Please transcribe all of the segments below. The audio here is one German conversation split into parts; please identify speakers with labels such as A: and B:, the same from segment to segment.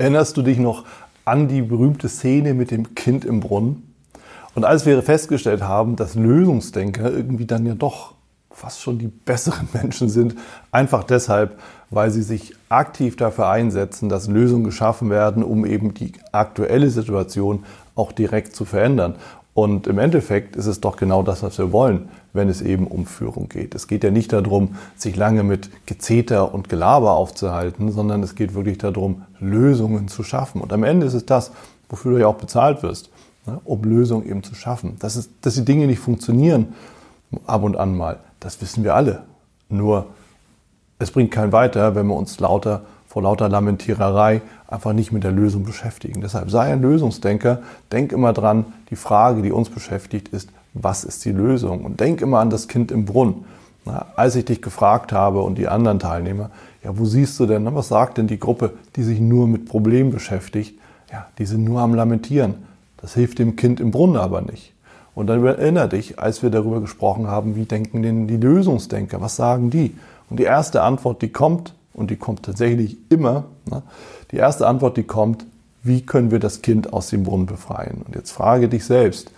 A: Erinnerst du dich noch an die berühmte Szene mit dem Kind im Brunnen? Und als wir festgestellt haben, dass Lösungsdenker irgendwie dann ja doch fast schon die besseren Menschen sind, einfach deshalb, weil sie sich aktiv dafür einsetzen, dass Lösungen geschaffen werden, um eben die aktuelle Situation auch direkt zu verändern. Und im Endeffekt ist es doch genau das, was wir wollen, wenn es eben um Führung geht. Es geht ja nicht darum, sich lange mit Gezeter und Gelaber aufzuhalten, sondern es geht wirklich darum, Lösungen zu schaffen. Und am Ende ist es das, wofür du ja auch bezahlt wirst, ne, um Lösungen eben zu schaffen. Dass, es, dass die Dinge nicht funktionieren, ab und an mal, das wissen wir alle. Nur, es bringt keinen weiter, wenn wir uns lauter vor lauter Lamentiererei einfach nicht mit der Lösung beschäftigen. Deshalb sei ein Lösungsdenker, denk immer dran, die Frage, die uns beschäftigt, ist, was ist die Lösung? Und denk immer an das Kind im Brunnen. Na, als ich dich gefragt habe und die anderen Teilnehmer, ja, wo siehst du denn, was sagt denn die Gruppe, die sich nur mit Problemen beschäftigt? Ja, die sind nur am Lamentieren. Das hilft dem Kind im Brunnen aber nicht. Und dann erinnere dich, als wir darüber gesprochen haben, wie denken denn die Lösungsdenker? Was sagen die? Und die erste Antwort, die kommt, und die kommt tatsächlich immer, ne? die erste Antwort, die kommt, wie können wir das Kind aus dem Brunnen befreien? Und jetzt frage dich selbst,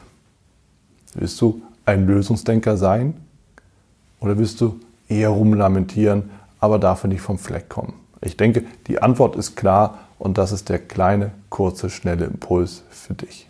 A: willst du ein Lösungsdenker sein oder willst du eher rumlamentieren, aber dafür nicht vom Fleck kommen? Ich denke, die Antwort ist klar und das ist der kleine, kurze, schnelle Impuls für dich.